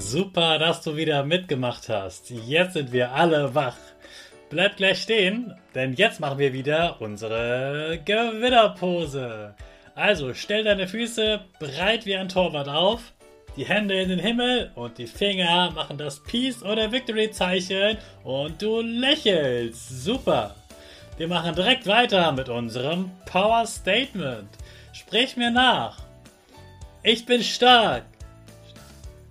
Super, dass du wieder mitgemacht hast. Jetzt sind wir alle wach. Bleib gleich stehen, denn jetzt machen wir wieder unsere Gewinnerpose. Also stell deine Füße breit wie ein Torwart auf, die Hände in den Himmel und die Finger machen das Peace oder Victory Zeichen und du lächelst. Super. Wir machen direkt weiter mit unserem Power Statement. Sprich mir nach. Ich bin stark.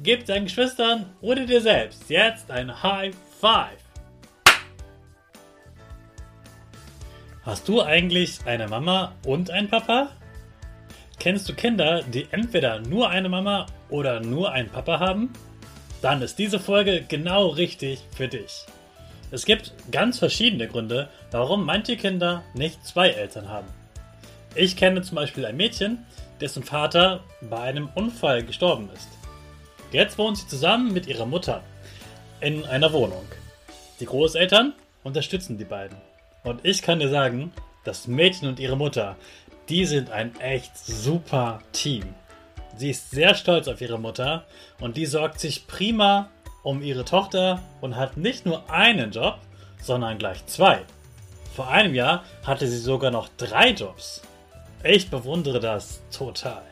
Gib deinen Geschwistern oder dir selbst jetzt ein High Five. Hast du eigentlich eine Mama und einen Papa? Kennst du Kinder, die entweder nur eine Mama oder nur einen Papa haben? Dann ist diese Folge genau richtig für dich. Es gibt ganz verschiedene Gründe, warum manche Kinder nicht zwei Eltern haben. Ich kenne zum Beispiel ein Mädchen, dessen Vater bei einem Unfall gestorben ist. Jetzt wohnt sie zusammen mit ihrer Mutter in einer Wohnung. Die Großeltern unterstützen die beiden. Und ich kann dir sagen, das Mädchen und ihre Mutter, die sind ein echt super Team. Sie ist sehr stolz auf ihre Mutter und die sorgt sich prima um ihre Tochter und hat nicht nur einen Job, sondern gleich zwei. Vor einem Jahr hatte sie sogar noch drei Jobs. Ich bewundere das total.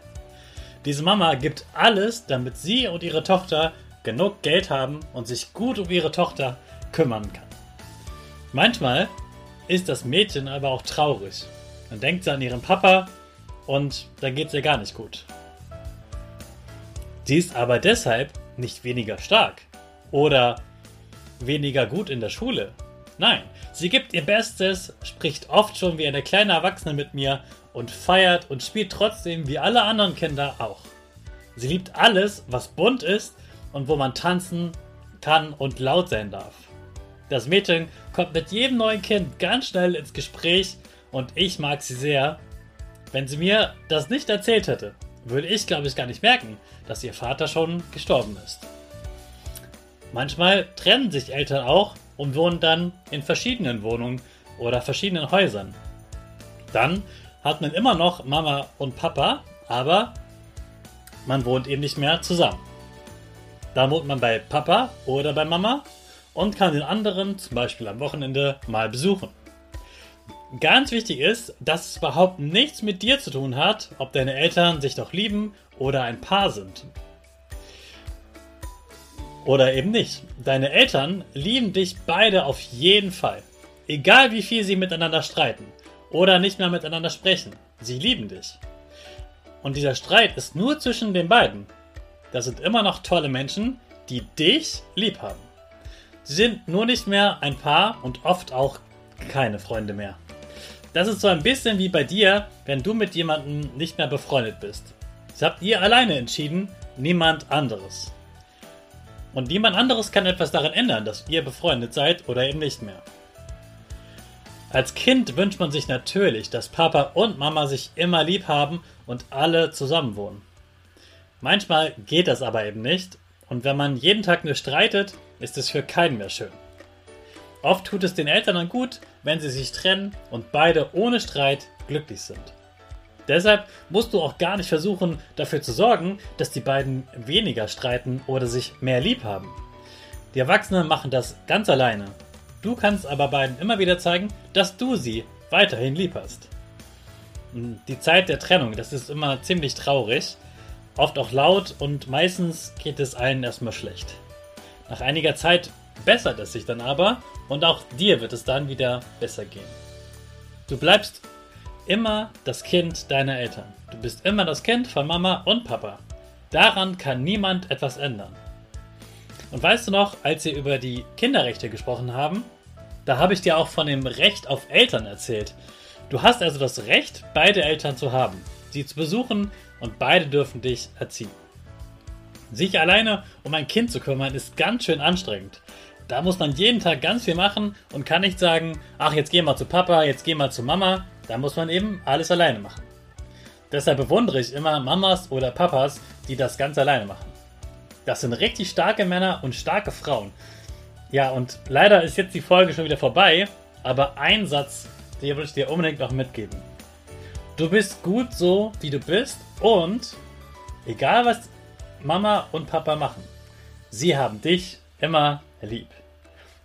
Diese Mama gibt alles, damit sie und ihre Tochter genug Geld haben und sich gut um ihre Tochter kümmern kann. Manchmal ist das Mädchen aber auch traurig. Dann denkt sie an ihren Papa und dann geht es ihr gar nicht gut. Sie ist aber deshalb nicht weniger stark oder weniger gut in der Schule. Nein, sie gibt ihr Bestes, spricht oft schon wie eine kleine Erwachsene mit mir und feiert und spielt trotzdem wie alle anderen Kinder auch. Sie liebt alles, was bunt ist und wo man tanzen kann und laut sein darf. Das Mädchen kommt mit jedem neuen Kind ganz schnell ins Gespräch und ich mag sie sehr. Wenn sie mir das nicht erzählt hätte, würde ich, glaube ich, gar nicht merken, dass ihr Vater schon gestorben ist. Manchmal trennen sich Eltern auch und wohnen dann in verschiedenen Wohnungen oder verschiedenen Häusern. Dann hat man immer noch Mama und Papa, aber man wohnt eben nicht mehr zusammen. Da wohnt man bei Papa oder bei Mama und kann den anderen zum Beispiel am Wochenende mal besuchen. Ganz wichtig ist, dass es überhaupt nichts mit dir zu tun hat, ob deine Eltern sich doch lieben oder ein Paar sind. Oder eben nicht. Deine Eltern lieben dich beide auf jeden Fall. Egal wie viel sie miteinander streiten oder nicht mehr miteinander sprechen. Sie lieben dich. Und dieser Streit ist nur zwischen den beiden. Das sind immer noch tolle Menschen, die dich lieb haben. Sie sind nur nicht mehr ein Paar und oft auch keine Freunde mehr. Das ist so ein bisschen wie bei dir, wenn du mit jemandem nicht mehr befreundet bist. Das habt ihr alleine entschieden, niemand anderes. Und niemand anderes kann etwas daran ändern, dass ihr befreundet seid oder eben nicht mehr. Als Kind wünscht man sich natürlich, dass Papa und Mama sich immer lieb haben und alle zusammen wohnen. Manchmal geht das aber eben nicht und wenn man jeden Tag nur streitet, ist es für keinen mehr schön. Oft tut es den Eltern dann gut, wenn sie sich trennen und beide ohne Streit glücklich sind. Deshalb musst du auch gar nicht versuchen, dafür zu sorgen, dass die beiden weniger streiten oder sich mehr lieb haben. Die Erwachsenen machen das ganz alleine Du kannst aber beiden immer wieder zeigen, dass du sie weiterhin lieb hast. Die Zeit der Trennung, das ist immer ziemlich traurig, oft auch laut und meistens geht es allen erstmal schlecht. Nach einiger Zeit bessert es sich dann aber und auch dir wird es dann wieder besser gehen. Du bleibst immer das Kind deiner Eltern. Du bist immer das Kind von Mama und Papa. Daran kann niemand etwas ändern. Und weißt du noch, als wir über die Kinderrechte gesprochen haben, da habe ich dir auch von dem Recht auf Eltern erzählt. Du hast also das Recht, beide Eltern zu haben, sie zu besuchen und beide dürfen dich erziehen. Sich alleine um ein Kind zu kümmern ist ganz schön anstrengend. Da muss man jeden Tag ganz viel machen und kann nicht sagen, ach, jetzt geh mal zu Papa, jetzt geh mal zu Mama. Da muss man eben alles alleine machen. Deshalb bewundere ich immer Mamas oder Papas, die das ganz alleine machen. Das sind richtig starke Männer und starke Frauen. Ja, und leider ist jetzt die Folge schon wieder vorbei, aber ein Satz, den will ich dir unbedingt noch mitgeben. Du bist gut so, wie du bist und egal was Mama und Papa machen, sie haben dich immer lieb.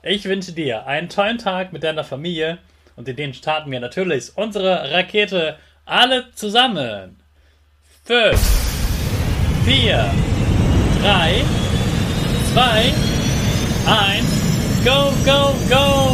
Ich wünsche dir einen tollen Tag mit deiner Familie und in den starten wir natürlich unsere Rakete alle zusammen. 5, 4, 3, 2, 1, go, go, go!